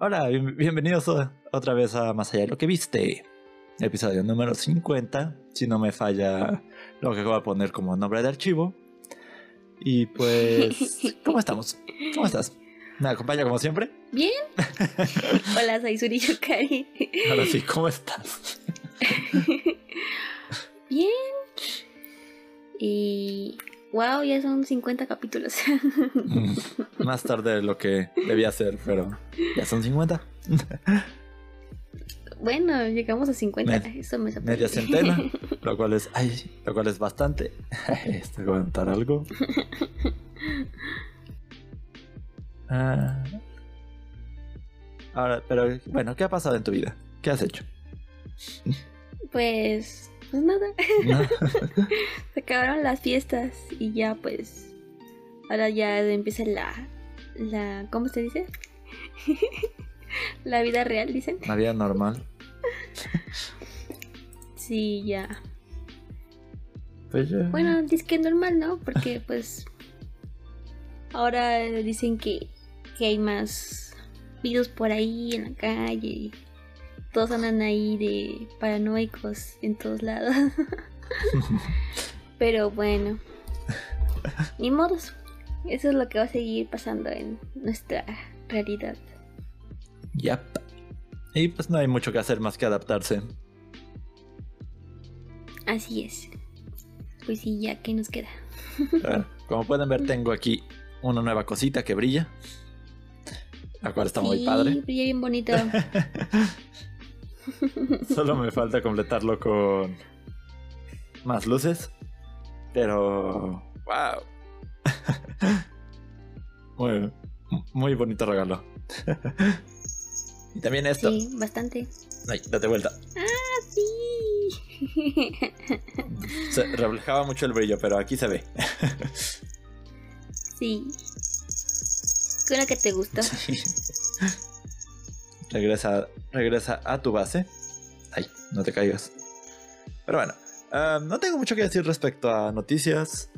Hola, bien- bienvenidos otra vez a Más allá de lo que viste. Episodio número 50, si no me falla lo que acabo de poner como nombre de archivo. Y pues, ¿cómo estamos? ¿Cómo estás? ¿Me acompaña como siempre? Bien. Hola, soy Suri Yukari. Ahora sí, ¿cómo estás? Bien. Y. Wow, ya son 50 capítulos. Más tarde de lo que debía ser, pero ya son 50. bueno, llegamos a 50. Med- Eso me sorprende. Media centena, lo cual es, ay, lo cual es bastante. Este, algo. Ah. Ahora, pero bueno, ¿qué ha pasado en tu vida? ¿Qué has hecho? Pues. Pues nada. ¿No? Se acabaron las fiestas y ya, pues. Ahora ya empieza la. la ¿Cómo se dice? la vida real, dicen. Una vida normal. Sí, ya. Pues ya. Bueno, dice que normal, ¿no? Porque pues ahora dicen que, que hay más virus por ahí en la calle y todos andan ahí de paranoicos en todos lados. Pero bueno, ni modos. Eso es lo que va a seguir pasando en nuestra realidad. Yap. Y pues no hay mucho que hacer más que adaptarse. Así es. Pues sí, ya que nos queda. Bueno, como pueden ver, tengo aquí una nueva cosita que brilla. La cual está muy padre. brilla bien bonito. Solo me falta completarlo con más luces. Pero. ¡Wow! muy, muy bonito regalo. y también esto. Sí, bastante. Ay, date vuelta. Sí. Se reflejaba mucho el brillo, pero aquí se ve. Sí. ¿Qué era que te gustó? Regresa, regresa a tu base. Ay, no te caigas. Pero bueno, ah, no tengo mucho que decir respecto a noticias.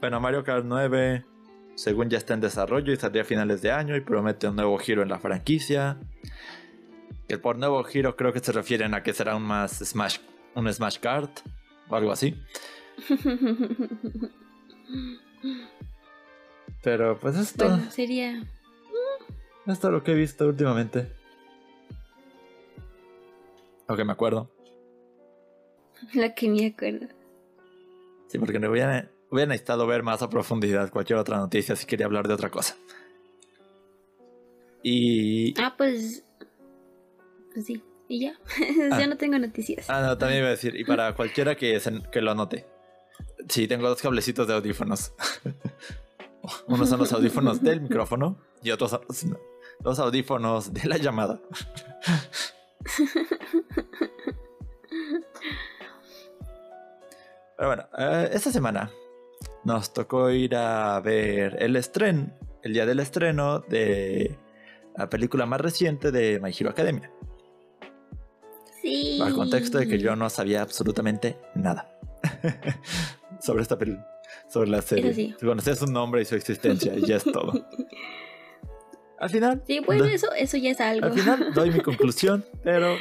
Bueno, Mario Kart 9, según ya está en desarrollo y saldría a finales de año y promete un nuevo giro en la franquicia. Que por nuevo giro creo que se refieren a que será un más Smash, un Smash Kart o algo así. Pero pues esto, bueno, sería. esto es lo que he visto últimamente. Lo que me acuerdo. Lo que me acuerdo. Sí, porque me hubiera, hubiera necesitado ver más a profundidad cualquier otra noticia si quería hablar de otra cosa. Y. Ah, pues. Pues sí. Y ya. Ah. ya no tengo noticias. Ah, no, también iba a decir, y para cualquiera que, se- que lo anote. Sí, tengo dos cablecitos de audífonos. Unos son los audífonos del micrófono y otros son los audífonos de la llamada. Pero bueno, eh, esta semana nos tocó ir a ver el estreno, el día del estreno de la película más reciente de My Hero Academia. Sí. Al contexto de que yo no sabía absolutamente nada sobre esta película, sobre la serie. Sí. Conocía su nombre y su existencia y ya es todo. Al final, Sí, bueno, eso, eso ya es algo. al final doy mi conclusión, pero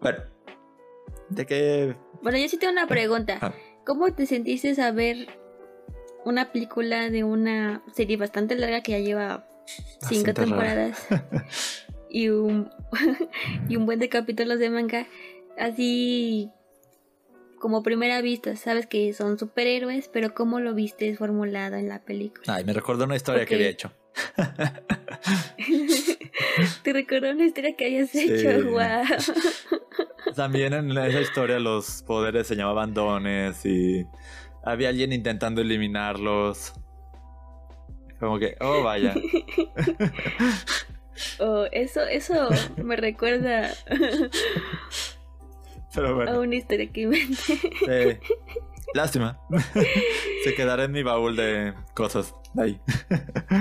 bueno, de que Bueno, yo sí tengo una pregunta. Ah. ¿Cómo te sentiste a ver una película de una serie bastante larga que ya lleva cinco Bastante rara. temporadas y un y un buen de capítulos de manga así como primera vista sabes que son superhéroes pero cómo lo viste formulado en la película Ay, me recordó una historia que había hecho. te recordó una historia que hayas Sí. hecho wow También en esa historia los poderes se llamaban dones y había alguien intentando eliminarlos. Como que, oh vaya. Oh, eso eso me recuerda Pero a una historia que inventé eh, lástima. Se quedará en mi baúl de cosas de ahí.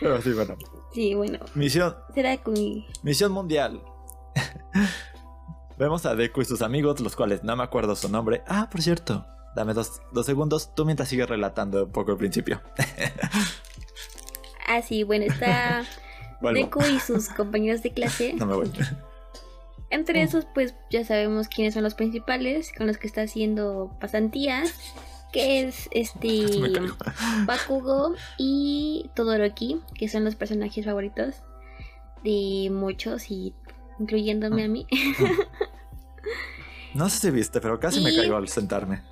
Pero sí, bueno. sí bueno Misión, será mi misión mundial. Vemos a Deku y sus amigos, los cuales no me acuerdo su nombre. Ah, por cierto, dame dos, dos segundos, tú mientras sigues relatando un poco el principio. Ah, sí, bueno, está Vuelvo. Deku y sus compañeros de clase. No me voy. Entre esos, pues ya sabemos quiénes son los principales con los que está haciendo pasantías. Que es este. Bakugo y Todoroki, que son los personajes favoritos de muchos y incluyéndome a mí. No sé si viste, pero casi me caigo al sentarme.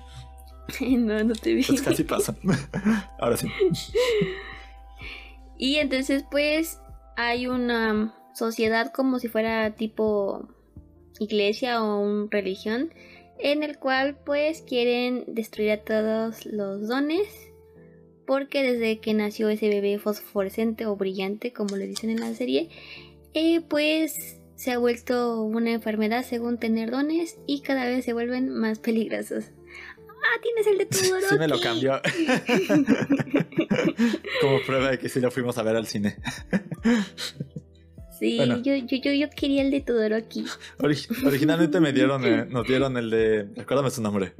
no, no te vi. Pues casi pasa. Ahora sí. Y entonces pues hay una sociedad como si fuera tipo iglesia o una religión en el cual pues quieren destruir a todos los dones porque desde que nació ese bebé fosforescente o brillante como le dicen en la serie eh, pues se ha vuelto una enfermedad según tener dones y cada vez se vuelven más peligrosos. Ah, tienes el de tu Sí me lo cambió. Como prueba de que sí lo fuimos a ver al cine. Sí, Bueno. yo, yo, yo, yo quería el de Todoroki. Origi- originalmente me dieron, eh, nos dieron el de. Recuérdame su nombre.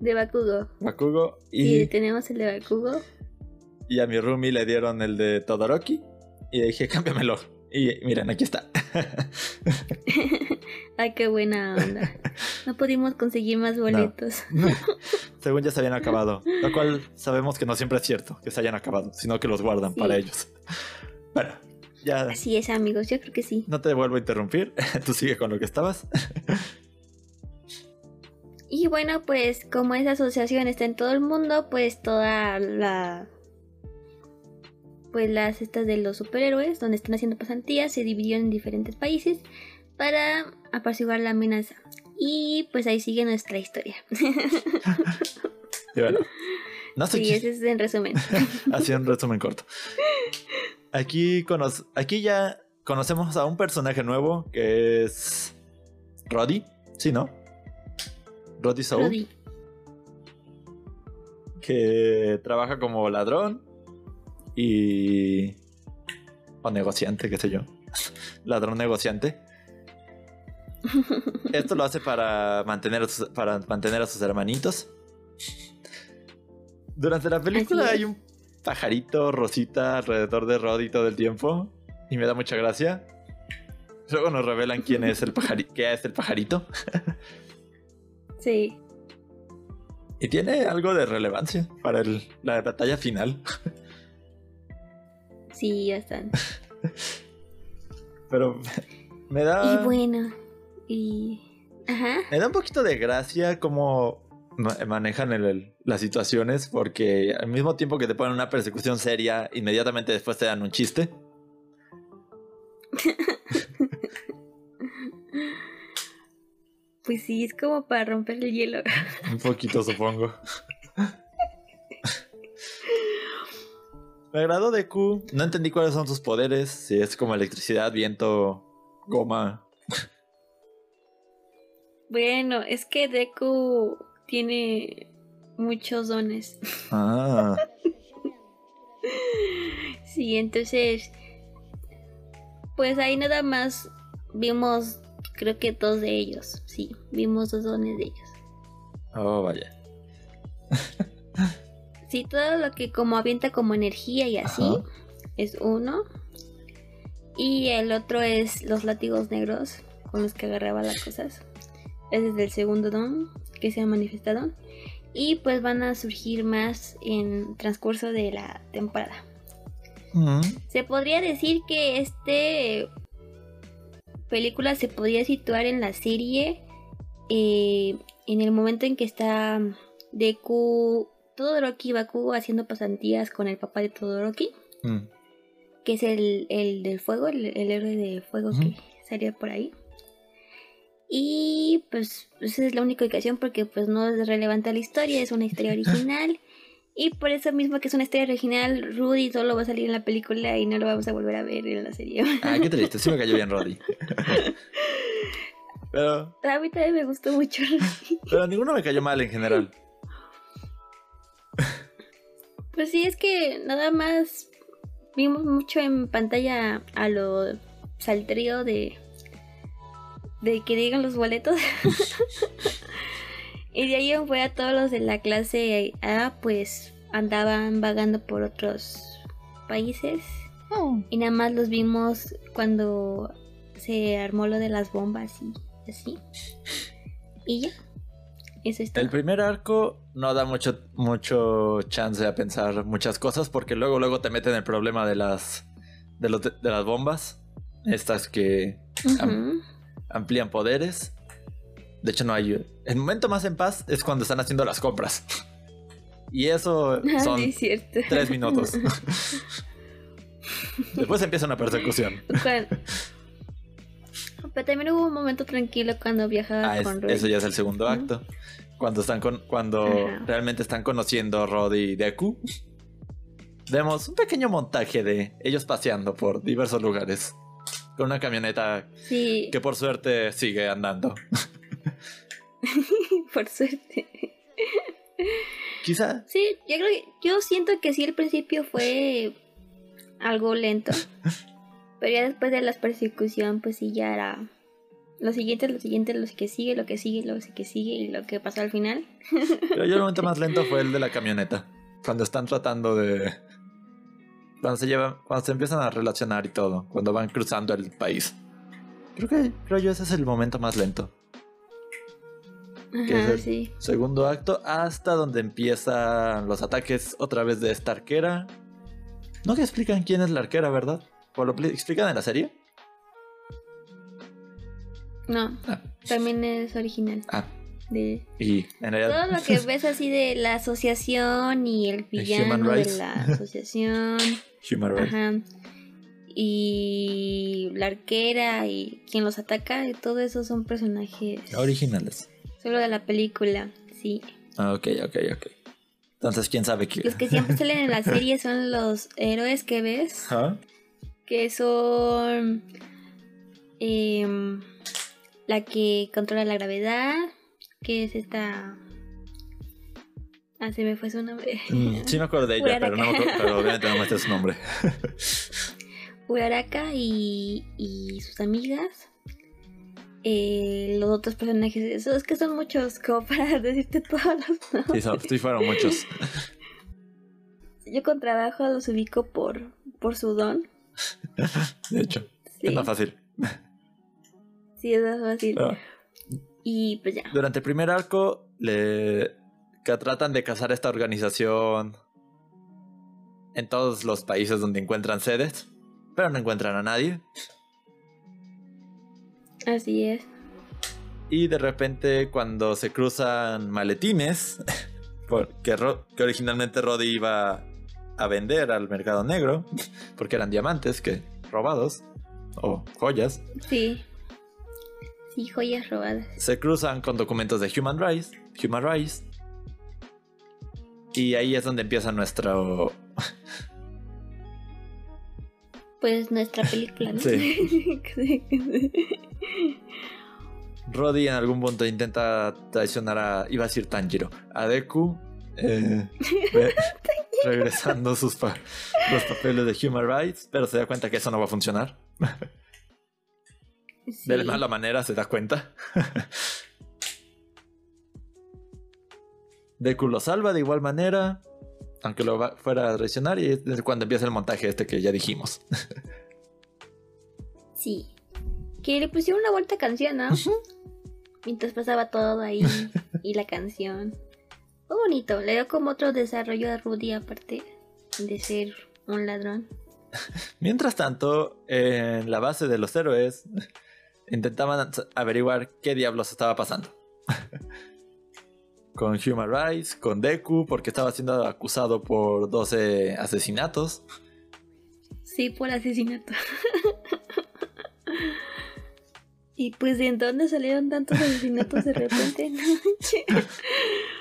De Bakugo. Bakugo. Y Y, tenemos el de Bakugo. y a mi roomie le dieron el de Todoroki. Y dije, cámbiamelo. Y miren, aquí está. Ay, qué buena onda. No pudimos conseguir más boletos. Según ya se habían acabado. Lo cual sabemos que no siempre es cierto que se hayan acabado, sino que los guardan Sí. para ellos. Bueno, ya Así es, amigos. Yo creo que sí. no te vuelvo a interrumpir. Tú sigue con lo que estabas. Y bueno, pues como esa asociación está en todo el mundo, pues toda la... Pues las estas de los superhéroes, donde están haciendo pasantías, se dividieron en diferentes países para apaciguar la amenaza. Y pues ahí sigue nuestra historia. Y bueno, no sé Sí, qué- ese es en resumen. Así un resumen corto. Aquí, cono- aquí ya conocemos a un personaje nuevo que es Roddy. Sí, ¿no? Roddy Soul. Rudy. Que trabaja como ladrón y. O negociante, qué sé yo. Ladrón negociante. Esto lo hace para mantener a sus, para mantener a sus hermanitos. Durante la película hay un pajarito rosita alrededor de Roddy todo el tiempo. Y me da mucha gracia. Luego nos revelan quién es el pajarito. ¿Qué es el pajarito? Sí. Y tiene algo de relevancia para el- la batalla final. Sí, bastante. Pero me da. Y bueno, y... Ajá. Me da un poquito de gracia cómo ma- manejan el- el- las situaciones, porque al mismo tiempo que te ponen una persecución seria, inmediatamente después te dan un chiste. Pues sí, es como para romper el hielo. Un poquito, supongo. Me agradó de Q. No entendí cuáles son sus poderes. Si es como electricidad, viento, goma. Bueno, es que Deku tiene muchos dones. Ah, Sí, entonces, pues ahí nada más vimos, creo que dos de ellos. Sí, vimos dos dones de ellos. oh, vaya. Sí, todo lo que como avienta como energía y así Ajá. es uno. Y el otro es los látigos negros con los que agarraba las cosas. Ese es el segundo don que se ha manifestado. Y pues van a surgir más en transcurso de la temporada. Mm, Se podría decir que este película se podría situar en la serie eh, en el momento en que está Deku, Todoroki y Bakugo haciendo pasantías con el papá de Todoroki, mm. que es el, el del fuego, el, el héroe de fuego que salía por ahí. Y pues esa es la única ubicación porque pues no es relevante a la historia, es una historia original. Y por eso mismo que es una historia original, Rudy solo va a salir en la película y no lo vamos a volver a ver en la serie. Ah, qué triste. Sí me cayó bien Roddy. Pero, A mí también me gustó mucho Rudy. pero ninguno me cayó mal en general. Pues sí, es que nada más vimos mucho en pantalla a lo saltrío de, de que digan los boletos. y de ahí en fuera todos los de la clase A, pues andaban vagando por otros países y nada más los vimos cuando se armó lo de las bombas y así. Y ya. Eso es todo. El primer arco no da mucho, mucho chance a pensar muchas cosas porque luego, luego te meten el problema de las, de, los- de las bombas. Estas que am- amplían poderes. De hecho, no hay. El momento más en paz es cuando están haciendo las compras. Y eso son sí, es cierto. tres minutos. Después empieza una persecución. Pero también hubo un momento tranquilo cuando viajaba Ah, es- con Roy. eso ya es el segundo acto. Cuando están con, cuando Ajá. realmente están conociendo a Rod y Deku. Vemos un pequeño montaje de ellos paseando por diversos lugares. Con una camioneta Sí, que por suerte sigue andando. por suerte. Quizá Sí, yo creo que, yo siento que sí al principio fue algo lento. Pero ya después de la persecución, pues sí ya era lo siguiente, lo siguiente, lo que sigue, lo que sigue, lo que sigue y lo que pasó al final. Pero yo el momento más lento fue el de la camioneta. Cuando están tratando de. Cuando se llevan. Cuando se empiezan a relacionar y todo. Cuando van cruzando el país. Creo que. Creo yo ese es el momento más lento. ¿Qué es Ajá, el- sí. Segundo acto. Hasta donde empiezan los ataques otra vez de esta arquera. No que explican quién es la arquera, ¿verdad? ¿O lo pli- explican en la serie? No, Ah, también es original. ah, De y en realidad. todo lo que ves así de la asociación y el villano de la asociación. Human Rights. Ajá. Y la arquera y quien los ataca, y todo eso son personajes Originales. solo de la película, sí. Ah, ok, ok, ok. Entonces, ¿quién sabe quién? Los que siempre salen en la serie son los héroes que ves, ¿Ah? Que son em, la que controla la gravedad, que es esta... Ah, se me fue su nombre. Mm, Sí me acuerdo de ella, pero, no me acuerdo, pero obviamente no me sé su nombre. Uraraka y, y sus amigas. Eh, los otros personajes, eso es que son muchos, como para decirte todos los nombres. Sí, son- sí fueron muchos. Yo con trabajo los ubico por, por su don. De hecho, Sí, es más fácil. sí, es más fácil. Ah, Y pues ya. Durante el primer arco, le que tratan de cazar esta organización en todos los países donde encuentran sedes, pero no encuentran a nadie. Así es. Y de repente, cuando se cruzan maletines, porque Ro- que originalmente Roddy iba a vender al mercado negro, porque eran diamantes que robados o joyas, Sí. Sí, joyas robadas. se cruzan con documentos de Human Rights, Human Rights, y ahí es donde empieza nuestro Pues nuestra película, ¿no? Sí. Roddy en algún punto intenta traicionar a, iba a decir Tanjiro, a Deku, eh, regresando sus pa- los papeles de Human Rights, pero se da cuenta que eso no va a funcionar. Sí. De la mala manera se da cuenta. Deku lo salva de igual manera, aunque lo va- fuera a traicionar, y es cuando empieza el montaje este que ya dijimos. Sí. Que le pusieron una vuelta canción, ¿no? Mientras pasaba todo ahí y la canción. Fue bonito, le dio como otro desarrollo a Rudy aparte de ser un ladrón. Mientras tanto, en la base de los héroes, intentaban averiguar qué diablos estaba pasando. con Human Rights, con Deku, porque estaba siendo acusado por 12 asesinatos. Sí, por asesinato. y pues de dónde salieron tantos asesinatos de repente.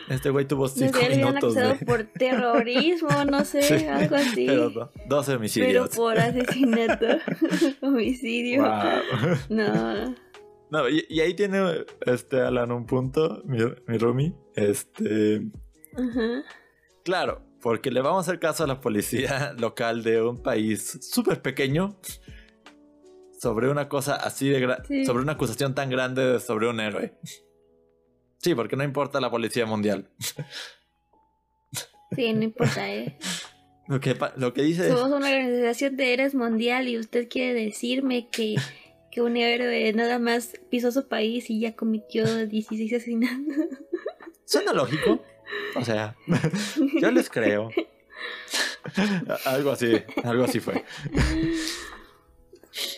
Este güey tuvo no sé, 5 lo habían minutos acusado de... por terrorismo, no sé, Sí, algo así. Pero no, 12 Pero homicidios. por asesinato, homicidio. Wow. No. No, y, y ahí tiene este Alan un punto, mi, mi roomie. Este. Ajá. Claro, porque le vamos a hacer caso a la policía local de un país súper pequeño sobre una cosa así de gra- Sí. sobre una acusación tan grande sobre un héroe. Sí, porque no importa la policía mundial. Sí, no importa, ¿eh? Lo que, lo que dice es... Somos una organización de héroes mundial y usted quiere decirme que, que un héroe nada más pisó su país y ya cometió 16 asesinatos. Suena lógico. O sea, yo les creo. algo así, algo así fue.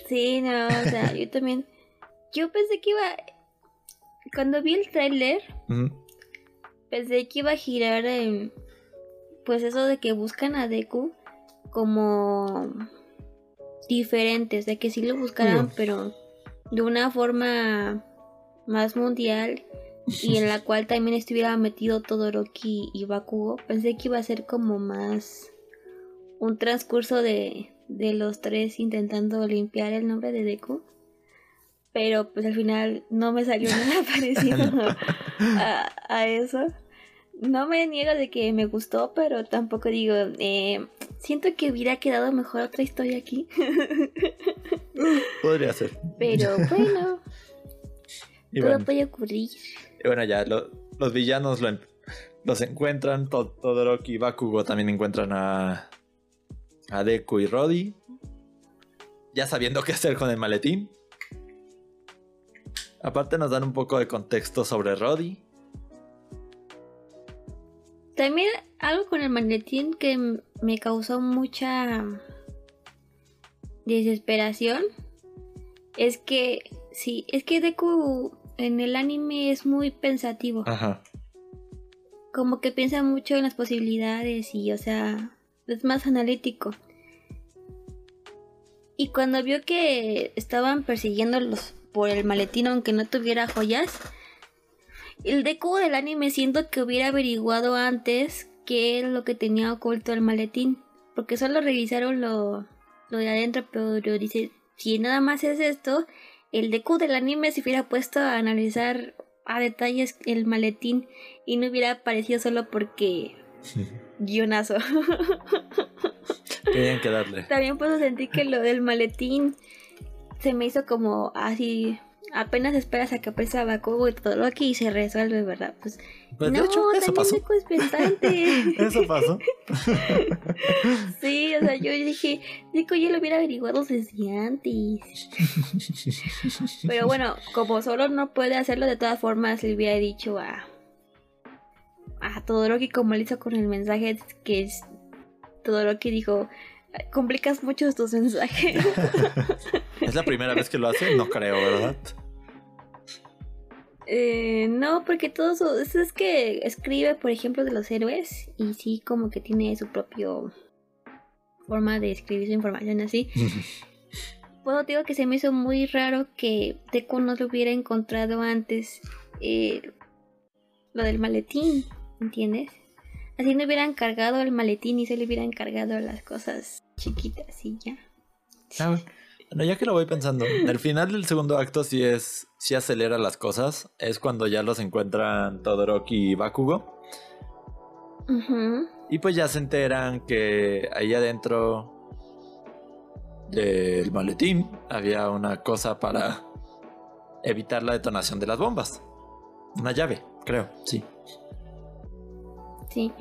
Sí, no, o sea, yo también. Yo pensé que iba. Cuando vi el tráiler, Ujú. pensé que iba a girar en. Pues eso de que buscan a Deku como. diferentes, de que sí lo buscaran, Mm. pero de una forma más mundial y en la cual también estuviera metido Todoroki y Bakugo. Pensé que iba a ser como más un transcurso de, de los tres intentando limpiar el nombre de Deku. Pero pues al final no me salió nada parecido a, a eso. No me niego de que me gustó, pero tampoco digo, eh, siento que hubiera quedado mejor otra historia aquí. Podría ser. Pero bueno, Y todo bueno, puede ocurrir. y bueno, ya lo- los villanos lo los encuentran. To- Todoroki y Bakugo también encuentran a, a Deku y Rodi. Ya sabiendo qué hacer con el maletín. Aparte nos dan un poco de contexto sobre Rodi. También algo con el maletín que me causó mucha desesperación es que sí, es que Deku en el anime es muy pensativo, Ajá. como que piensa mucho en las posibilidades y o sea, es más analítico. Y cuando vio que estaban persiguiéndolos por el maletín aunque no tuviera joyas, el Deku del anime siento que hubiera averiguado antes qué es lo que tenía oculto el maletín. Porque solo revisaron lo, lo de adentro, pero dice, si nada más es esto, el Deku del anime se hubiera puesto a analizar a detalles el maletín y no hubiera aparecido solo porque guionazo. Tenían que darle. También puedo sentir que lo del maletín se me hizo como así. Apenas esperas a que aparezca Bakugo y todo lo que y se resuelve, ¿verdad? Pues, Pues no, de hecho, eso pasó. Eso pasó. sí, o sea, yo dije, Deku ya lo hubiera averiguado desde antes. Pero bueno, como solo no puede hacerlo, de todas formas le hubiera dicho a. A Todoroki, como le hizo con el mensaje que es. Todoroki dijo: Complicas mucho tus mensajes. ¿Es la primera vez que lo hace? No creo, ¿verdad? Eh, no, porque todo eso es, que escribe, por ejemplo, de los héroes y sí, como que tiene su propio forma de escribir su información así. Te digo que se me hizo muy raro que Deku no lo hubiera encontrado antes eh, lo del maletín, ¿entiendes? Así no hubieran cargado el maletín y se le hubieran cargado las cosas chiquitas y ya. Ah, bueno. Ya que lo voy pensando, el final del segundo acto sí es, sí acelera las cosas. Es cuando ya los encuentran Todoroki y Bakugo. Y pues ya se enteran que ahí adentro del maletín había una cosa para evitar la detonación de las bombas. Una llave, creo, sí. Sí.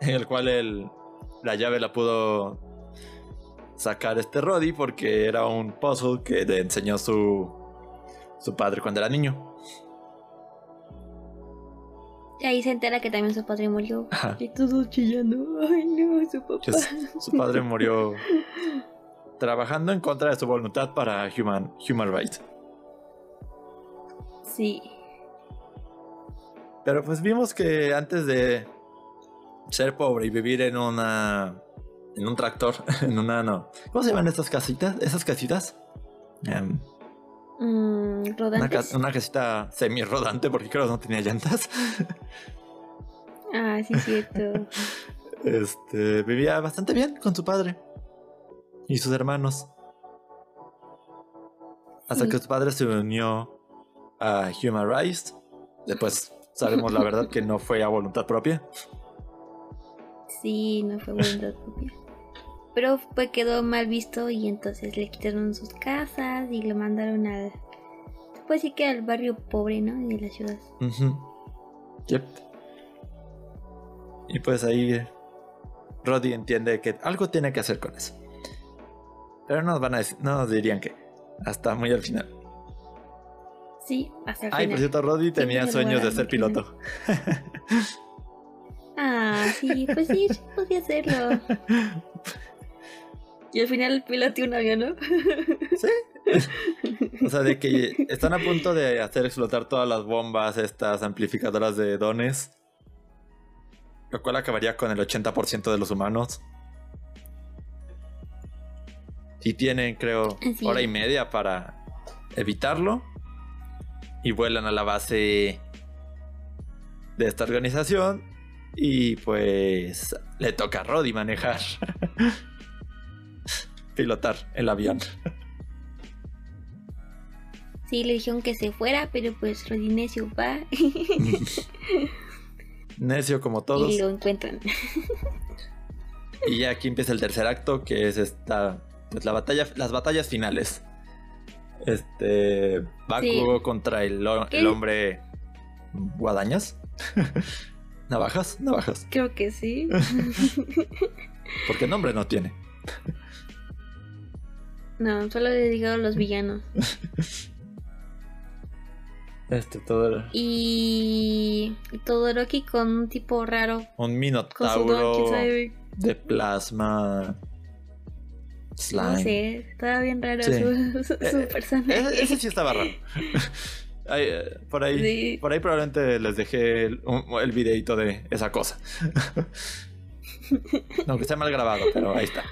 En el cual el, la llave la pudo sacar este Roddy porque era un puzzle que le enseñó su, su padre cuando era niño. Y ahí se entera que también su padre murió. Ajá. Y todos chillando. Ay, no, su papá. Su padre murió trabajando en contra de su voluntad para Human, human Rights. Sí. Pero pues vimos que antes de ser pobre y vivir en una. en un tractor, en una no. ¿Cómo se llaman estas casitas? ¿Esas casitas? Mm, una, ¿Rodantes? ca- una casita semi-rodante porque creo que no tenía llantas. Ah, sí, cierto. Este. vivía bastante bien con su padre. Y sus hermanos. Hasta Sí. que su padre se unió a Human Rights. Después sabemos la verdad que no fue a voluntad propia. Sí, no fue propia. Pero pues quedó mal visto y entonces le quitaron sus casas y lo mandaron al. Pues sí que al barrio pobre, ¿no? De la ciudad. Ujú. Yep. Y pues ahí Roddy entiende que algo tiene que hacer con eso. Pero no nos, van a decir- no nos dirían que. Hasta muy al final. Sí, hasta el Ay, por final. cierto, Roddy tenía sueños de ser final. piloto. Ah, sí, pues sí, sí podía hacerlo. Y al final piloteó un avión, ¿no? O sea, de que están a punto de hacer explotar todas las bombas, estas amplificadoras de dones. Lo cual acabaría con el 80% de los humanos. Y tienen, creo, Así hora y media para evitarlo. Y vuelan a la base de esta organización. Y pues le toca a Roddy manejar. Pilotar el avión. Sí, le dijeron que se fuera, pero pues Rodinesio va Necio como todos. y lo encuentran. Y ya aquí empieza el tercer acto, que es esta, pues la batalla, las batallas finales. Este, Bakugo Sí. contra el, el hombre guadañas. navajas, navajas. Creo que sí. Porque nombre no tiene. No, solo le dijeron los villanos. Este, todo Y Todoroki con un tipo raro. un minotauro de plasma. Slime. No sé, estaba bien raro Sí. su, su- su Eh, personaje. Ese, ese sí estaba raro. Eh, por ahí, Sí. por ahí probablemente les dejé el, el videito de esa cosa. Aunque esté mal grabado, pero ahí está.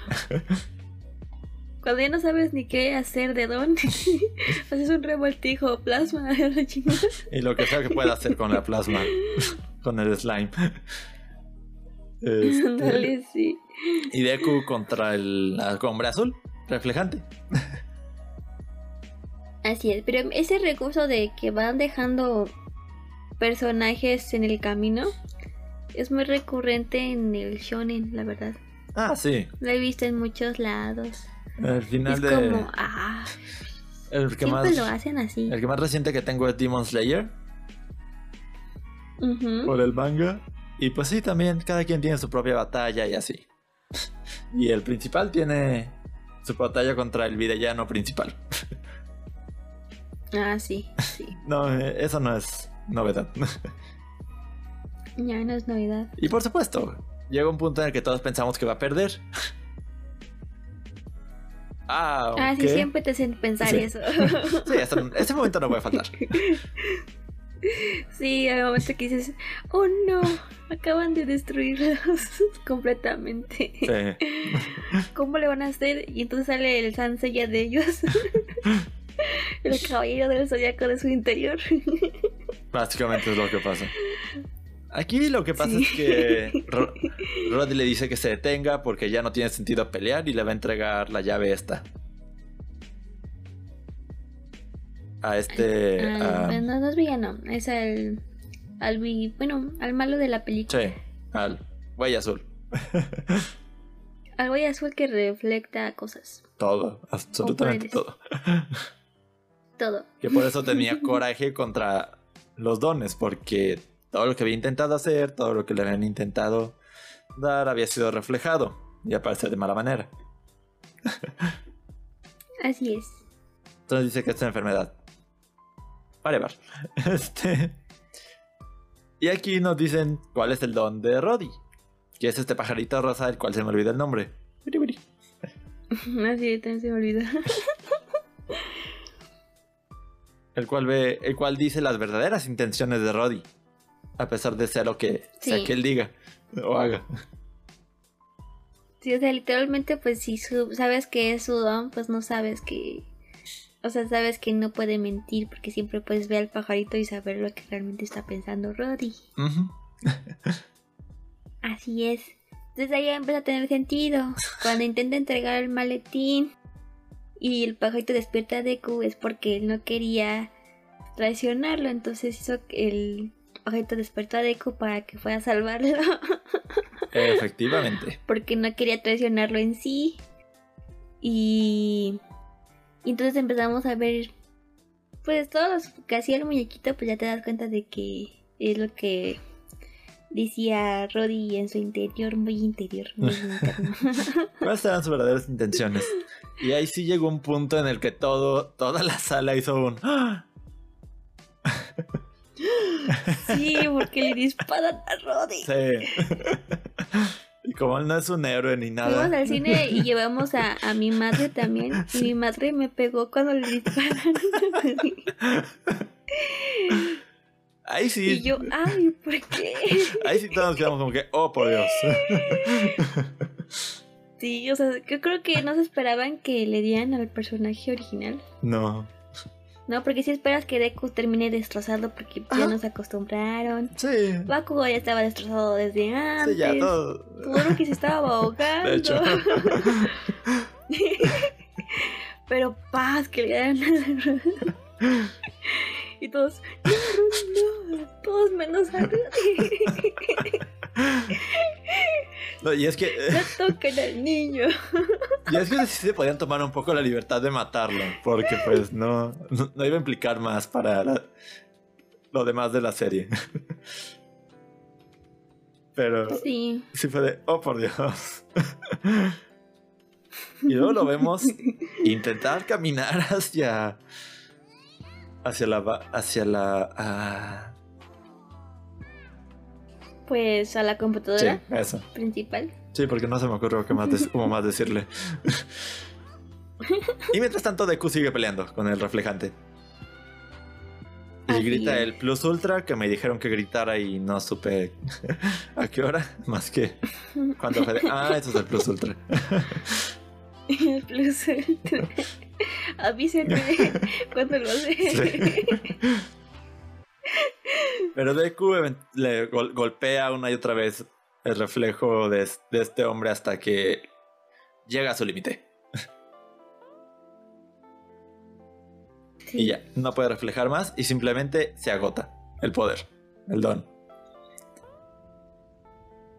Cuando ya no sabes ni qué hacer de don, haces un revoltijo plasma la. Y lo que sea que pueda hacer con la plasma, con el slime. Este, sí. y Deku contra el hombre azul, reflejante. Así es, pero ese recurso de que van dejando personajes en el camino es muy recurrente en el shonen, la verdad. Ah, sí. Lo he visto en muchos lados. El final es de. como, ah, el, que siempre más, lo hacen así. el que más reciente que tengo es Demon Slayer. Por el manga. Y pues sí, también cada quien tiene su propia batalla y así. Y el principal tiene su batalla contra el villano principal. Ah, sí, sí. No, eh, eso no es novedad. Ya no es novedad. Y por supuesto, llega un punto en el que todos pensamos que va a perder. Ah, Ah, sí, siempre te hacen pensar Sí. eso. Sí, hasta- ese momento no puede faltar. Sí, hay momentos que dices, oh no, acaban de destruirlos completamente. Sí. ¿Cómo le van a hacer? Y entonces sale el Sansella de ellos. El caballero del zodiaco de su interior. Básicamente es lo que pasa. Aquí lo que pasa Sí. es que Ro- Roddy le dice que se detenga porque ya no tiene sentido pelear y le va a entregar la llave esta. A este... Al- a- no, no es villano, es al, al vi- bueno, al malo de la película. sí, al güey azul. Al güey azul que refleja cosas. Todo, absolutamente todo. Todo. Que por eso tenía coraje contra los dones, porque todo lo que había intentado hacer, todo lo que le habían intentado dar había sido reflejado y aparecer de mala manera. Así es. Entonces dice que es una enfermedad. Whatever. Este. Y aquí nos dicen cuál es el don de Roddy. Que es este pajarito rosa, el cual se me olvida el nombre. Así también se me olvidó. El cual ve, el cual dice las verdaderas intenciones de Roddy. A pesar de ser lo que sea que él diga o haga. Sí, o sea, literalmente, pues si su- sabes que es su don, pues no sabes que. O sea, sabes que no puede mentir porque siempre puedes ver al pajarito y saber lo que realmente está pensando Roddy. Así es. Entonces ahí empieza a tener sentido. Cuando intenta entregar el maletín y el pajarito despierta a Deku es porque él no quería traicionarlo. Entonces hizo que el pajarito despertó a Deku para que fuera a salvarlo. Efectivamente. porque no quería traicionarlo en sí. Y, y entonces empezamos a ver, pues todos los que hacía el muñequito, pues ya te das cuenta de que es lo que decía Roddy en su interior, muy interior, muy interno. ¿Cuáles eran sus verdaderas intenciones? Y ahí sí llegó un punto en el que todo, toda la sala hizo un... ¡Ah! Sí, porque le disparan a Roddy. Sí. Y como él no es un héroe ni Fuimos nada. al cine y llevamos a, a mi madre también. Y mi madre me pegó cuando le dispararon. Ahí sí. Y yo, ay, ¿por qué? Ahí sí todos quedamos como que, oh por Dios. Sí, o sea, yo creo que no se esperaban que le dieran al personaje original. No. No, porque si esperas que Deku termine destrozado porque ya nos acostumbraron. Sí. Bakugo ya estaba destrozado desde antes. Sí, ya todo. Todo que se estaba ahogando. De hecho. Pero paz, que le dan Y todos, no, Rudy, no, todos menos a Rudy. No, y es que. No toquen al niño. Y es que sí se podían tomar un poco la libertad de matarlo. Porque pues no, no, no iba a implicar más para la- lo demás de la serie. Pero Sí. sí fue de, oh por Dios. Y luego lo vemos intentar caminar hacia. Hacia la. Hacia la. ah, Pues a la sí, computadora eso. principal. Sí, porque no se me ocurrió qué más cómo más decirle. y mientras tanto, Deku sigue peleando con el reflejante. Y Así grita es. el Plus Ultra, que me dijeron que gritara y no supe a qué hora. Más que cuando ah, eso es el Plus Ultra. El plus ultra. Avísenme cuando lo hace. Sí. Pero Deku le gol- golpea una y otra vez el reflejo de, es- de este hombre hasta que llega a su límite. Sí. Y ya, no puede reflejar más y simplemente se agota el poder, el don.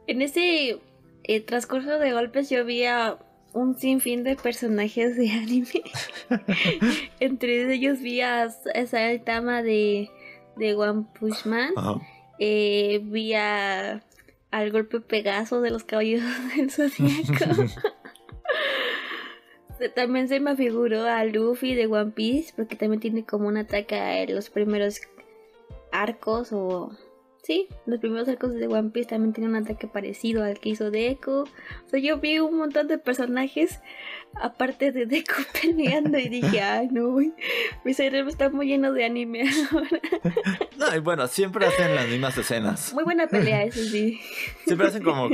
En ese eh, transcurso de golpes yo vi a un sinfín de personajes de anime. Entre ellos vi a, a Saitama de, de One Punch Man. Ajá. Eh, vi a, al golpe Pegaso de los caballeros del Zodíaco. También se me figuró a Luffy de One Piece, porque también tiene como un ataque en los primeros arcos o... Sí, los primeros arcos de One Piece también tiene un ataque parecido al que hizo Deku. O sea, yo vi un montón de personajes aparte de Deku peleando y dije, ay no, mi cerebro está muy lleno de anime ahora. No, y bueno, siempre hacen las mismas escenas. Muy buena pelea, eso sí. Siempre hacen como...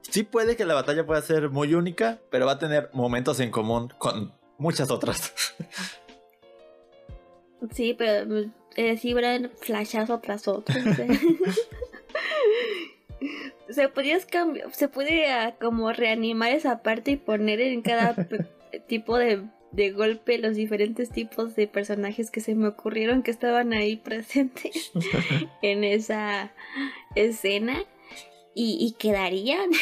Sí puede que la batalla pueda ser muy única, pero va a tener momentos en común con muchas otras. Sí, pero eh, sí eran flashazo tras otro. se podías cambiar, se puede ah, como reanimar esa parte y poner en cada tipo de, de golpe los diferentes tipos de personajes que se me ocurrieron que estaban ahí presentes en esa escena y, y quedarían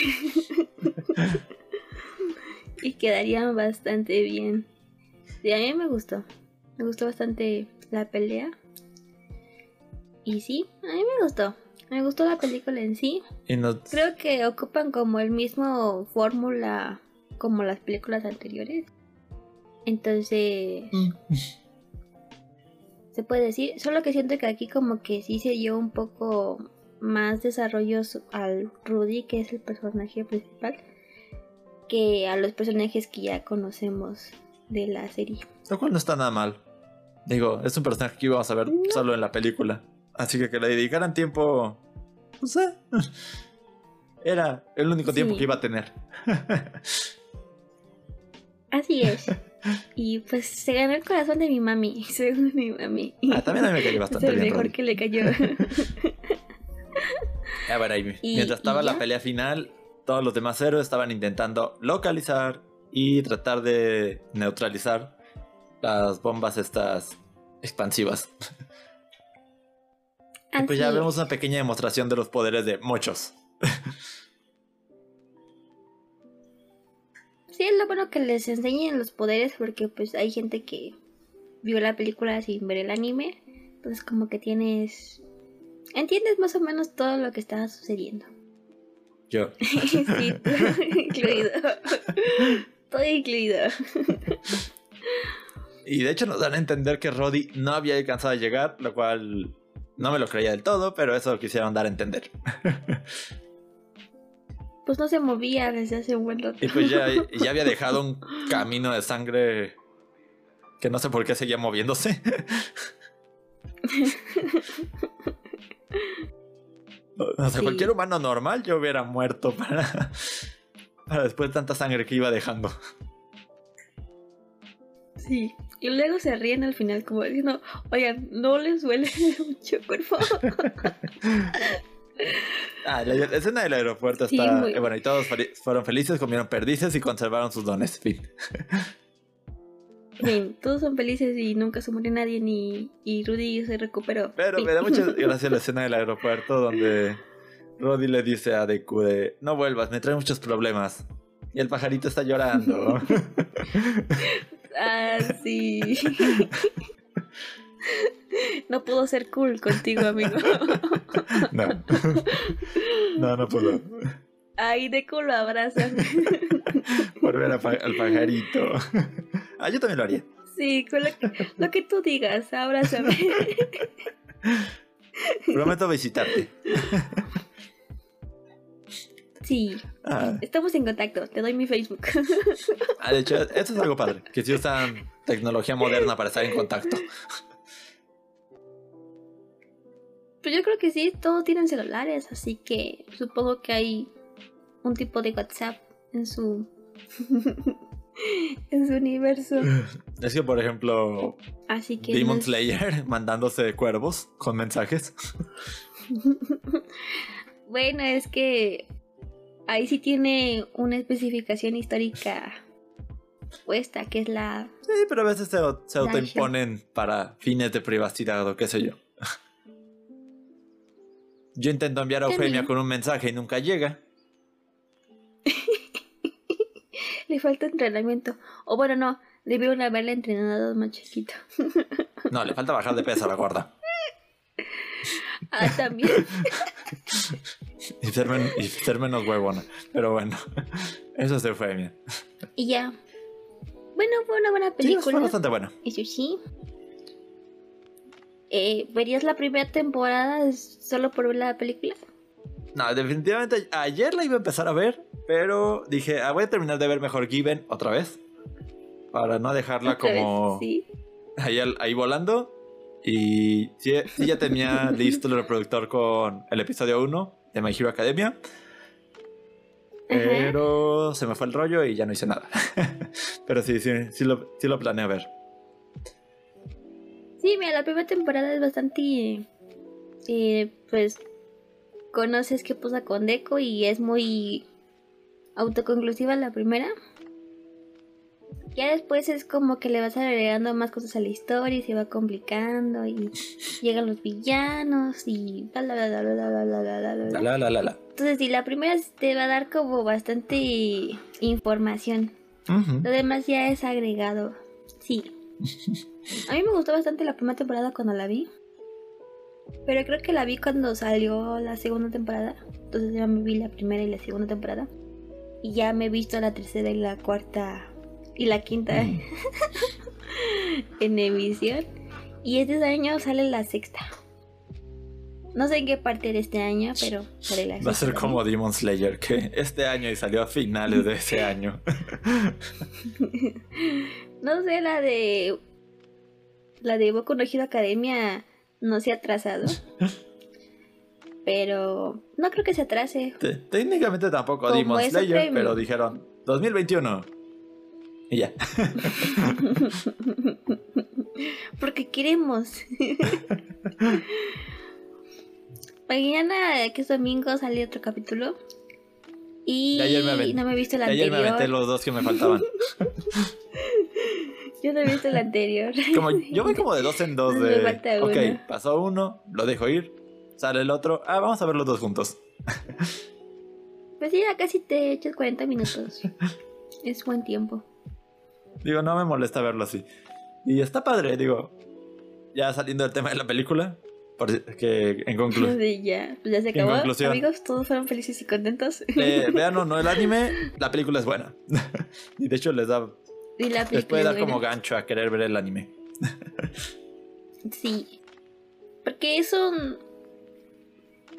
y quedarían bastante bien. Sí, a mí me gustó. Me gustó bastante la pelea. Y sí, a mí me gustó. Me gustó la película en sí. No... Creo que ocupan como el mismo fórmula como las películas anteriores. Entonces, se puede decir. Solo que siento que aquí como que sí se dio un poco más desarrollos al Rudy, que es el personaje principal, que a los personajes que ya conocemos de la serie. Lo cual no está nada mal. Digo, es un personaje que íbamos a ver No. solo en la película. Así que que le dedicaran tiempo... No sé. Era el único tiempo que iba a tener. Así es. Y pues se ganó el corazón de mi mami, según mi mami. Ah, también a mí me cayó es bastante el bien. mejor que le cayó. A ver, ahí, Y- mientras estaba la ya. pelea final, todos los demás héroes estaban intentando localizar y tratar de neutralizar las bombas estas expansivas. Y pues ya vemos una pequeña demostración de los poderes de muchos. Sí, es lo bueno que les enseñen los poderes porque pues hay gente que vio la película sin ver el anime. Entonces como que tienes entiendes más o menos todo lo que estaba sucediendo. Yo. sí, todo incluido. Todo incluido. Y de hecho nos dan a entender que Roddy no había alcanzado a llegar, lo cual no me lo creía del todo, pero eso quisieron dar a entender. Pues no se movía desde hace un buen rato. Y pues ya, ya había dejado un camino de sangre que no sé por qué seguía moviéndose. O sea, Sí. cualquier humano normal yo hubiera muerto para, para después de tanta sangre que iba dejando. Sí. Y luego se ríen al final como diciendo, oigan, no les duele mucho, por favor. Ah, la, la escena del aeropuerto Sí, está... muy- eh, bueno, y todos fueron felices, comieron perdices y conservaron sus dones. Fin. En fin, todos son felices y nunca se murió nadie ni y Rudy se recuperó. Pero me da mucha gracia la escena del aeropuerto donde Roddy le dice a Deku de no vuelvas, me trae muchos problemas. Y el pajarito está llorando. Ah, sí. No puedo ser cool contigo, amigo. no. No, no puedo. Ay, de culo abrazan. Volver pa- al pajarito. Ah, yo también lo haría. Sí, con lo que, lo que tú digas, abrázame. Prometo visitarte. Sí, Ah, estamos en contacto. Te doy mi Facebook. ah, de hecho, eso es algo padre. Que si usan tecnología moderna para estar en contacto. Pues yo creo que sí, todos tienen celulares, así que supongo que hay un tipo de WhatsApp en su en su universo. Es que, por ejemplo, Así que Demon Slayer mandándose cuervos con mensajes. bueno, es que ahí sí tiene una especificación histórica puesta, que es la Sí, pero a veces se, se autoimponen para fines de privacidad o qué sé yo. Yo intento enviar a. Eufemia con un mensaje y nunca llega. le falta entrenamiento. O bueno, no, debieron haberle entrenado más chiquito. No, le falta bajar de peso a la gorda. Ah, también. Y ser, men- y ser menos huevona. Pero bueno, eso es Eufemia. y ya. Bueno, fue una buena Sí, fue película. bastante buena. Eso sí. Eh, ¿Verías la primera temporada solo por ver la película? No, definitivamente ayer la iba a empezar a ver, pero dije, ah, voy a terminar de ver mejor Given otra vez. Para no dejarla vez, como Sí. ahí, ahí volando. Y sí, sí ya tenía listo el reproductor con el episodio 1 de My Hero Academia. Pero se me fue el rollo y ya no hice nada. pero sí, sí, sí lo, sí lo planeé ver. Sí, mira, la primera temporada es bastante. eh, pues. Conoces qué pasa con Deco y es muy autoconclusiva la primera. Ya después es como que le vas agregando más cosas a la historia y se va complicando y llegan los villanos y bla bla bla bla bla bla bla bla bla, bla. La, la, la. Entonces, sí, la primera te va a dar como bastante información. Lo demás ya es agregado. Sí. A mí me gustó bastante la primera temporada cuando la vi. Pero creo que la vi cuando salió la segunda temporada. Entonces ya me vi la primera y la segunda temporada. Y ya me he visto la tercera y la cuarta y la quinta Mm. en emisión. Y este año sale la sexta. No sé en qué parte de este año, pero sale la Va a ser como Demon Slayer, que este año y salió a finales de ese año. No sé, la de. La de Boku no Hero Academia no se ha atrasado. Pero no creo que se atrase. Te- Técnicamente tampoco Como Demon Slayer, pero dijeron 2021. Y ya. Porque queremos. Mañana, que es domingo, sale otro capítulo. Y De ayer me aven- no me he visto el Y ayer me anterior. aventé los dos que me faltaban. Yo no he visto el anterior. Como, yo voy como de dos en dos Me de... falta Ok, uno. pasó uno, lo dejo ir, sale el otro. Ah, vamos a ver los dos juntos. Pues sí, ya casi te echas 40 minutos. Es buen tiempo. Digo, no me molesta verlo así. Y está padre, digo. Ya saliendo del tema de la película, que en conclusión. Sí, ya, pues ya se acabó. Amigos, todos fueron felices y contentos. Eh, vean o no el anime, la película es buena. y de hecho les da y la les puede dar como gancho a querer ver el anime. Sí. Porque es un.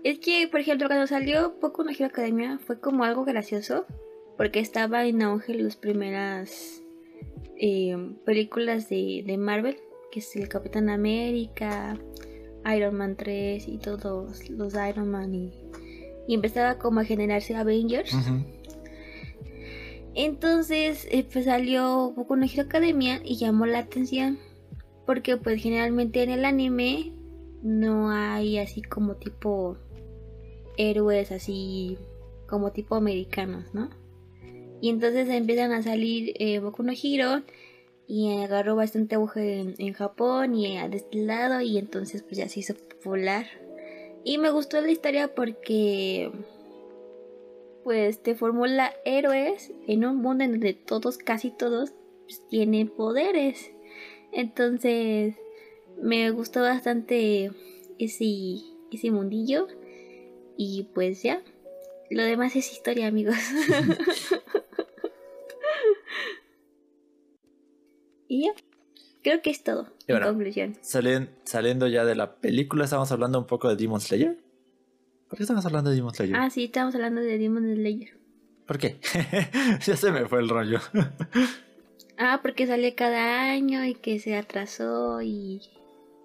Es que, por ejemplo, cuando salió Poco No Hero Academia fue como algo gracioso. Porque estaba en auge las primeras eh, películas de, de Marvel. Que es el Capitán América, Iron Man 3 y todos los Iron Man. Y, y empezaba como a generarse Avengers. Entonces, eh, pues salió Boku no Hero Academia y llamó la atención. Porque pues generalmente en el anime no hay así como tipo héroes así como tipo americanos, ¿no? Y entonces empiezan a salir eh, Boku no Hero y agarró bastante auge en, Japón y eh, de este lado y entonces pues ya se hizo popular. Y me gustó la historia porque pues te formula héroes en un mundo en donde todos, casi todos, pues, tienen poderes. Entonces, me gustó bastante ese, ese mundillo. Y pues ya, lo demás es historia, amigos. y ya, creo que es todo. Y bueno. conclusión. Salien- saliendo ya de la película, estamos hablando un poco de Demon Slayer. ¿Por qué estamos hablando de Demon Slayer? Ah, sí, estamos hablando de Demon Slayer. ¿Por qué? ya se me fue el rollo. Ah, porque sale cada año y que se atrasó y,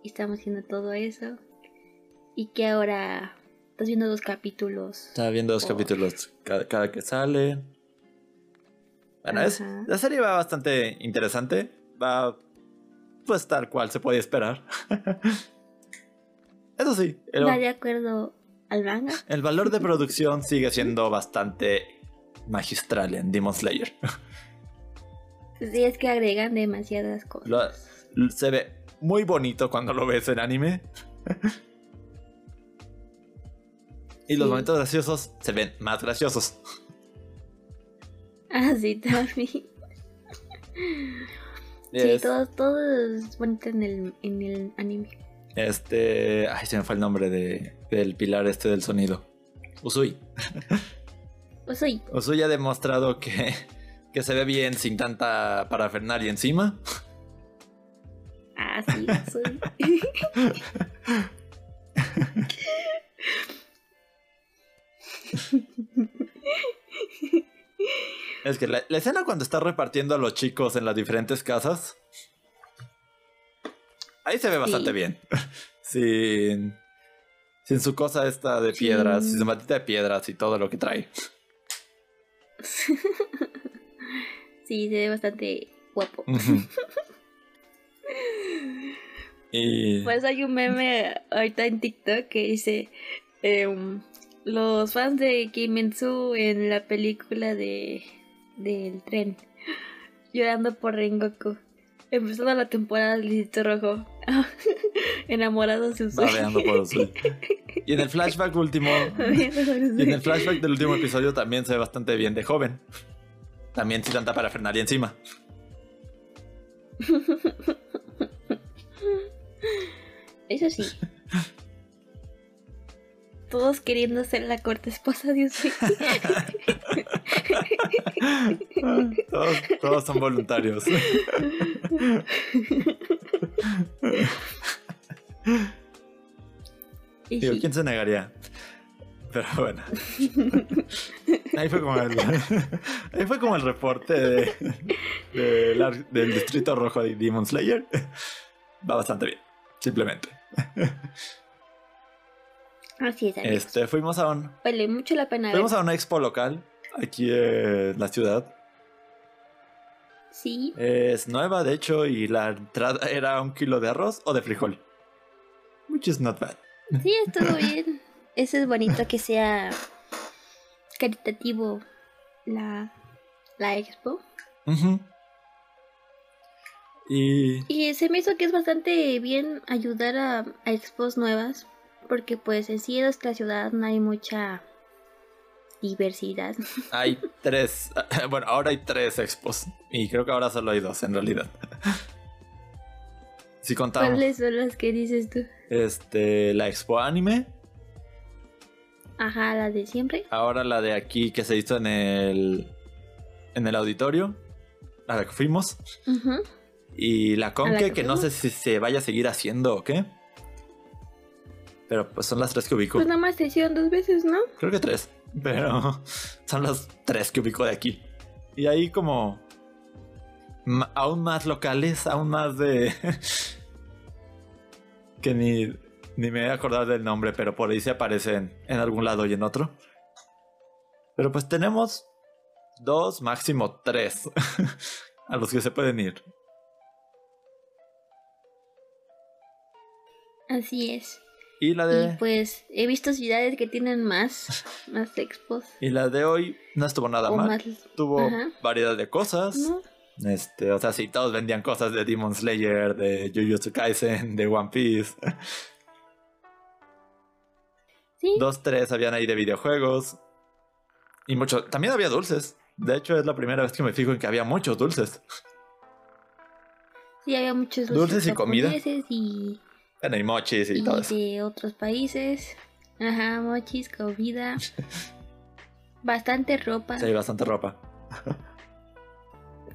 y estamos haciendo todo eso. Y que ahora estás viendo dos capítulos. Estaba viendo dos capítulos cada, cada que sale. Bueno, es, la serie va bastante interesante. Va pues tal cual se puede esperar. Eso sí, el, Va de acuerdo al manga. el valor de producción sigue siendo bastante magistral en Demon Slayer. Sí, es que agregan demasiadas cosas. Lo- se ve muy bonito cuando lo ves en anime. y los momentos graciosos se ven más graciosos. Ah, sí, también. Sí, todo, todo es bonito en el, en el anime. Este. Ay, se me fue el nombre de, del pilar este del sonido. Usui. Soy. Usui ha demostrado que, que se ve bien sin tanta parafernalia encima. Ah, sí, soy. Es que la, la escena cuando está repartiendo a los chicos en las diferentes casas. Ahí se ve bastante Sí. bien. Sin. Sin su cosa esta de Sí. piedras, sin su matita de piedras y todo lo que trae. Sí, se ve bastante guapo. Y. Pues hay un meme ahorita en TikTok que dice em, los fans de Kimetsu en la película de del tren llorando por Rengoku. Empezando la temporada del Distrito Rojo. Enamorados de Usui. babeando por Usui. Y en el flashback último. Y en el flashback del último episodio también se ve bastante bien de joven. También sin tanta parafernalia encima. Eso sí. Todos queriendo ser la corte esposa de Usui. Todos, todos son voluntarios. Digo. ¿quién se negaría? Pero bueno. Ahí fue como el, ahí fue como el reporte de- ar- del Distrito Rojo de Demon Slayer. Va bastante bien, simplemente. Así es, amigos. Este, fuimos a un, Vale mucho la pena ver. fuimos a una expo local aquí en la ciudad. Sí. Es nueva, de hecho, y la entrada era un kilo de arroz o de frijol. Which is not bad. Sí, estuvo bien. Eso es bonito que sea caritativo la, la expo. Ujú. Y Y se me hizo que es bastante bien ayudar a, a expos nuevas. Porque pues en sí en nuestra ciudad no hay mucha diversidad. hay tres, bueno, ahora hay tres expos. Y creo que ahora solo hay dos en realidad. Si contamos. ¿Cuáles son las que dices tú? Este, la Expo Anime. Ajá, la de siempre. Ahora la de aquí que se hizo en el. En el auditorio. A la que fuimos. Y la Conque, que que, no sé si se vaya a seguir haciendo o qué. Pero pues son las tres que ubico. Pues nada más te hicieron dos veces, ¿no? Creo que tres. Pero son las tres que ubico de aquí. Y ahí como... Aún más locales, aún más de... que ni, ni me voy a acordar del nombre, pero por ahí se aparecen en algún lado y en otro. Pero pues tenemos dos, máximo tres a los que se pueden ir. Así es. Y la Y de... pues he visto ciudades que tienen más, más expos. Y la de hoy no estuvo nada mal. Tuvo Ajá. variedad de cosas. ¿no? Este, o sea, sí, todos vendían cosas de Demon Slayer, de Jujutsu Kaisen, de One Piece. Sí. Dos, tres habían ahí de videojuegos. Y mucho. También había dulces. De hecho, es la primera vez que me fijo en que había muchos dulces. Sí, había muchos Dulces y comida. y, Bueno, y mochis y, y todo eso. de otros países. Ajá, mochis, comida. Bastante ropa. Sí, bastante ropa.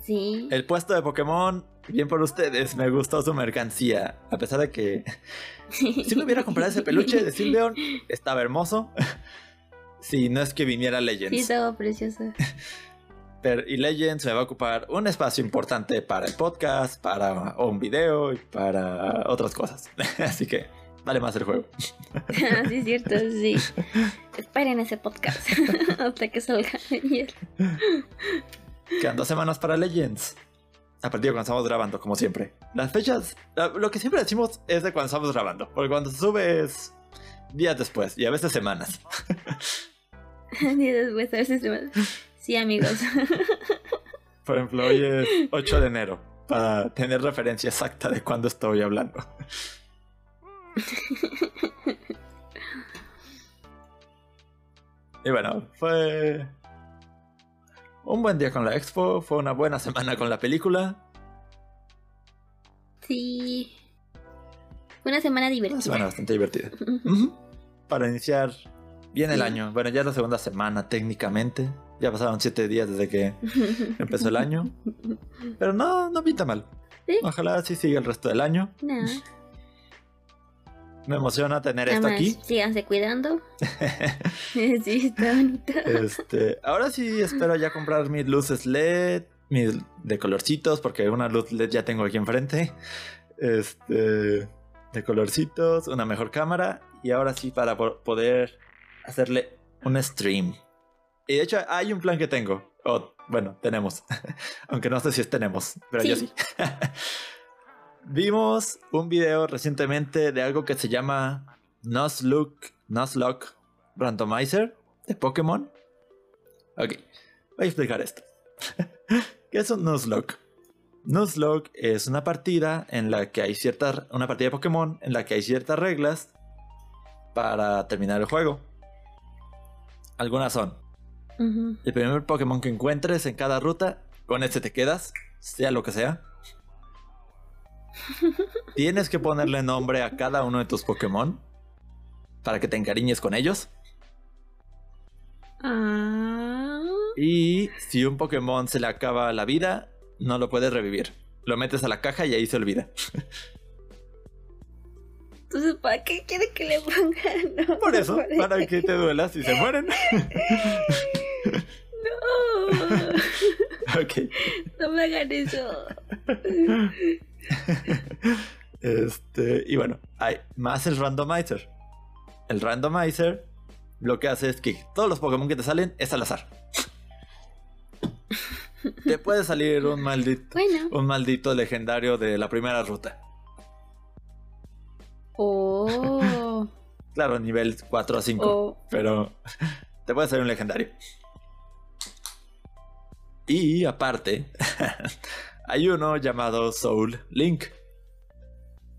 Sí. El puesto de Pokémon, bien por ustedes, me gustó su mercancía. A pesar de que si me hubiera comprado ese peluche de Sylveon, estaba hermoso. Si no es que viniera Sí, Legends. estaba precioso. Pero, y Legends me va a ocupar un espacio importante para el podcast, para un video y para otras cosas. Así que vale más el juego. sí, es cierto, sí. Esperen ese podcast hasta que salga ayer. Quedan dos semanas para Legends. A partir de cuando estamos grabando, como siempre. Las fechas, lo que siempre decimos es de cuando estamos grabando. Porque cuando se sube es días después y a veces semanas. Y después a veces se me- Sí, amigos. Por ejemplo, hoy es 8 de enero. Para tener referencia exacta de cuándo estoy hablando. Y bueno, fue un buen día con la expo, fue una buena semana con la película. Sí. Fue una semana Una divertida. semana bastante divertida. Para iniciar bien el año. Bueno, ya es la segunda semana técnicamente. Ya pasaron 7 días desde que empezó el año. Pero no, no pinta mal. Sí. Ojalá así siga el resto del año. No, Me emociona tener esto aquí. síganse cuidando. sí, está bonito. Este, ahora sí espero ya comprar mis luces LED, mis de colorcitos, porque una luz LED ya tengo aquí enfrente. Este, de colorcitos, una mejor cámara y ahora sí para po- poder hacerle un stream. Y de hecho hay un plan que tengo. O bueno, tenemos. Aunque no sé si es tenemos, pero yo Sí. sí. Vimos un video recientemente de algo que se llama Nuzlocke, Nuzlocke Randomizer de Pokémon. Ok, voy a explicar esto. ¿Qué es un Nuzlocke? Nuzlocke es una partida en la que hay ciertas. Una partida de Pokémon en la que hay ciertas reglas para terminar el juego. Algunas son: El primer Pokémon que encuentres en cada ruta, con ese te quedas, sea lo que sea. Tienes que ponerle nombre a cada uno de tus Pokémon para que te encariñes con ellos. Ah. Y si un Pokémon se le acaba la vida, no lo puedes revivir. Lo metes a la caja y ahí se olvida. Entonces, ¿para qué quiere que le pongan? Por eso, para que te duelas y se mueren. Ok. no me hagan eso. Este, y bueno, hay más el randomizer. El randomizer lo que hace es que todos los Pokémon que te salen es al azar. te puede salir un maldito, Bueno. un maldito legendario de la primera ruta. Oh. Claro, nivel 4 a 5. oh. Pero te puede salir un legendario. Y aparte, hay uno llamado Soul Link.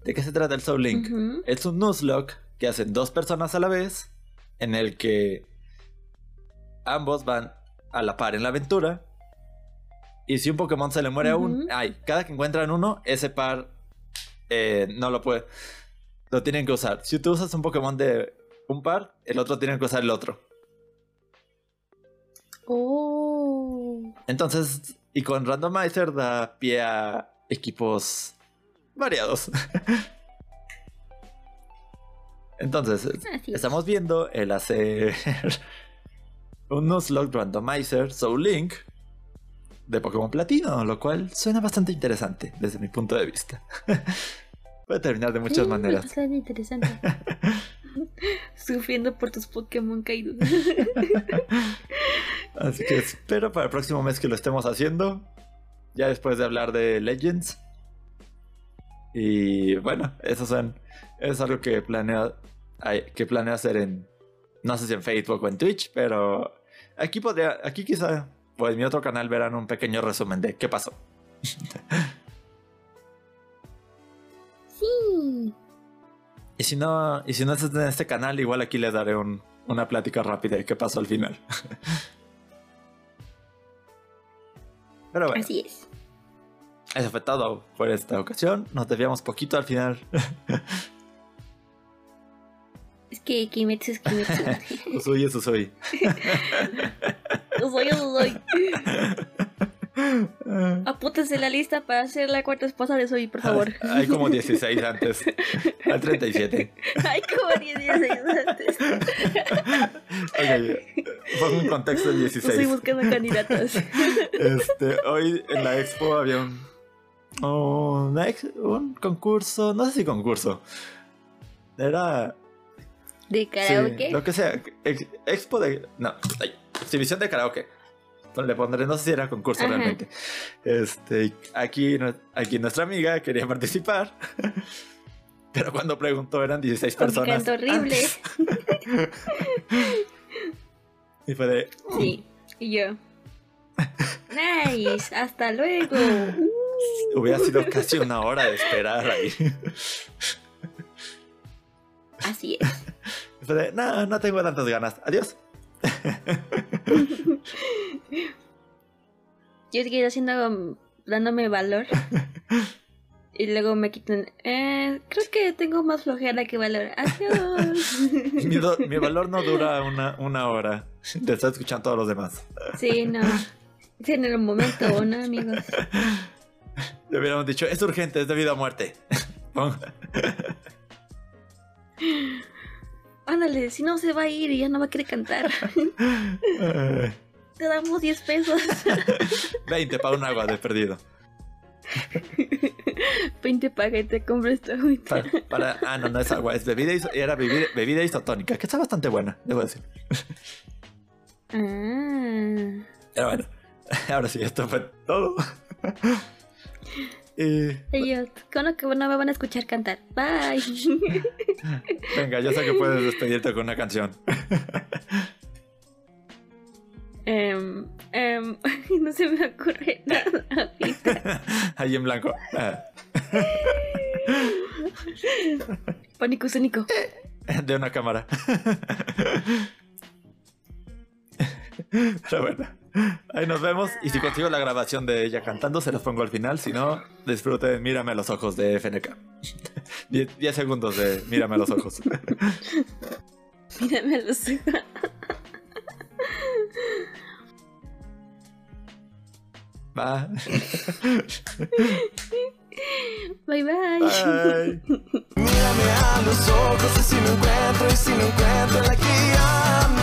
¿De qué se trata el Soul Link? Es un Nuzlocke que hacen dos personas a la vez, en el que ambos van a la par en la aventura. Y si un Pokémon se le muere a un, Ujú. ay, cada que encuentran uno, ese par eh, no lo puede. Lo tienen que usar. Si tú usas un Pokémon de un par, el otro tiene que usar el otro. Oh. Entonces, y con Randomizer da pie a equipos variados. Entonces, Así estamos viendo el hacer un Nuzlocke Randomizer Soul Link de Pokémon Platino, lo cual suena bastante interesante desde mi punto de vista. Puede terminar de muchas Sí, maneras. Suena interesante. Sufriendo por tus Pokémon caídos. Así que espero para el próximo mes que lo estemos haciendo. Ya después de hablar de Legends. Y bueno, eso son. Es algo que planeo. Que planeo hacer en. No sé si en Facebook o en Twitch, pero. Aquí podría. Aquí quizá. En mi otro canal verán un pequeño resumen de qué pasó. Y si no. Y si no estás en este canal, igual aquí les daré un- una plática rápida de qué pasó al final. Pero bueno. Así es. Eso fue todo por esta ocasión. Nos desviamos poquito al final. Es que Kimetsu es Kimetsu. Usui es Usui. Soy, yo soy. Apúntense la lista para ser la cuarta esposa de Soy, por favor. Hay como 16 antes. Al 37. Hay como 10 días antes. Ok, pongo un contexto de Estoy 16. buscando candidatas. Este, hoy en la expo había un, un, un concurso. No sé si concurso. Era. ¿De sí, karaoke? lo que sea. ex- expo de. No, exhibición de karaoke. Le pondré, no sé si era concurso Ajá. realmente. Este, aquí, aquí nuestra amiga quería participar. Pero cuando preguntó eran 16 Porque personas. horrible. Y fue de. Sí. Y yo. Nice. Hasta luego. Uh. Hubiera sido casi una hora de esperar ahí. Así es. Y fue de, no, no tengo tantas ganas. Adiós. Yo seguí haciendo, um, dándome valor. Y luego me quitan. Eh, creo que tengo más flojera que valor. Adiós. Mi, do- mi valor no dura una, una hora. Te está escuchando todos los demás. Sí, no. Es en el momento, ¿no, amigos? Le hubiéramos dicho, es urgente, es de vida o muerte. Ándale, si no se va a ir y ya no va a querer cantar. Te damos 10 pesos. 20 para un agua de perdido. 20 paga y te compras tu agüita. Para, para- ah, no, no es agua, es bebida, era bebida, bebida isotónica, que está bastante buena, debo decir. Ah. Pero bueno, ahora sí, esto fue todo. Y Ellos, ¿cómo que no me van a escuchar cantar? Bye. venga, yo sé que puedes despedirte con una canción. Em, em, no se me ocurre nada ahorita. Ahí en blanco. Pánico escénico. De una cámara. Pero bueno, ahí nos vemos. Y si consigo la grabación de ella cantando, se los pongo al final. Si no, disfruten Mírame a los ojos de FNK. 10 segundos de Mírame a los ojos. Mírame a los ojos. Va. Bye bye. Bye. Mírame a los ojos y si no encuentro, y si no encuentro la guía